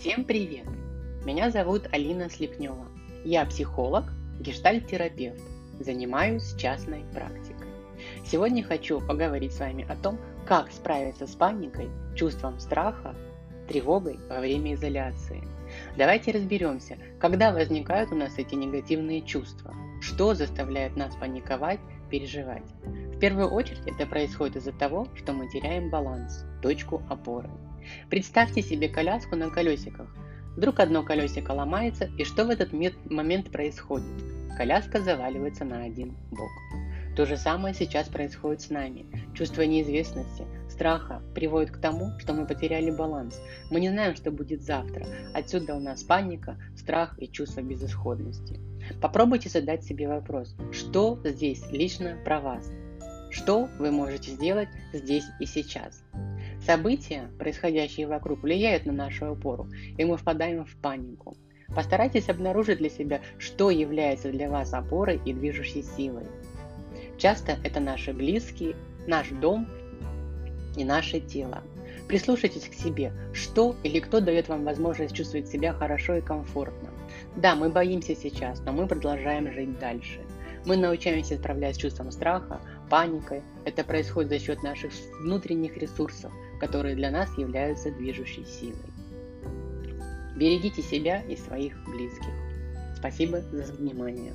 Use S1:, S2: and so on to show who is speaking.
S1: Всем привет! Меня зовут Алина Слепнева. Я психолог, гештальт-терапевт. Занимаюсь частной практикой. Сегодня хочу поговорить с вами о том, как справиться с паникой, чувством страха, тревогой во время изоляции. Давайте разберемся, когда возникают у нас эти негативные чувства, что заставляет нас паниковать, переживать. В первую очередь это происходит из-за того, что мы теряем баланс, точку опоры. Представьте себе коляску на колесиках. Вдруг одно колесико ломается, и что в этот момент происходит? Коляска заваливается на один бок. То же самое сейчас происходит с нами. Чувство неизвестности, страха приводит к тому, что мы потеряли баланс. Мы не знаем, что будет завтра. Отсюда у нас паника, страх и чувство безысходности. Попробуйте задать себе вопрос, что здесь лично про вас? Что вы можете сделать здесь и сейчас? События, происходящие вокруг, влияют на нашу опору, и мы впадаем в панику. Постарайтесь обнаружить для себя, что является для вас опорой и движущей силой. Часто это наши близкие, наш дом и наше тело. Прислушайтесь к себе, что или кто дает вам возможность чувствовать себя хорошо и комфортно. Да, мы боимся сейчас, но мы продолжаем жить дальше. Мы научаемся справляться с чувством страха, паникой. Это происходит за счет наших внутренних ресурсов, которые для нас являются движущей силой. Берегите себя и своих близких. Спасибо за внимание.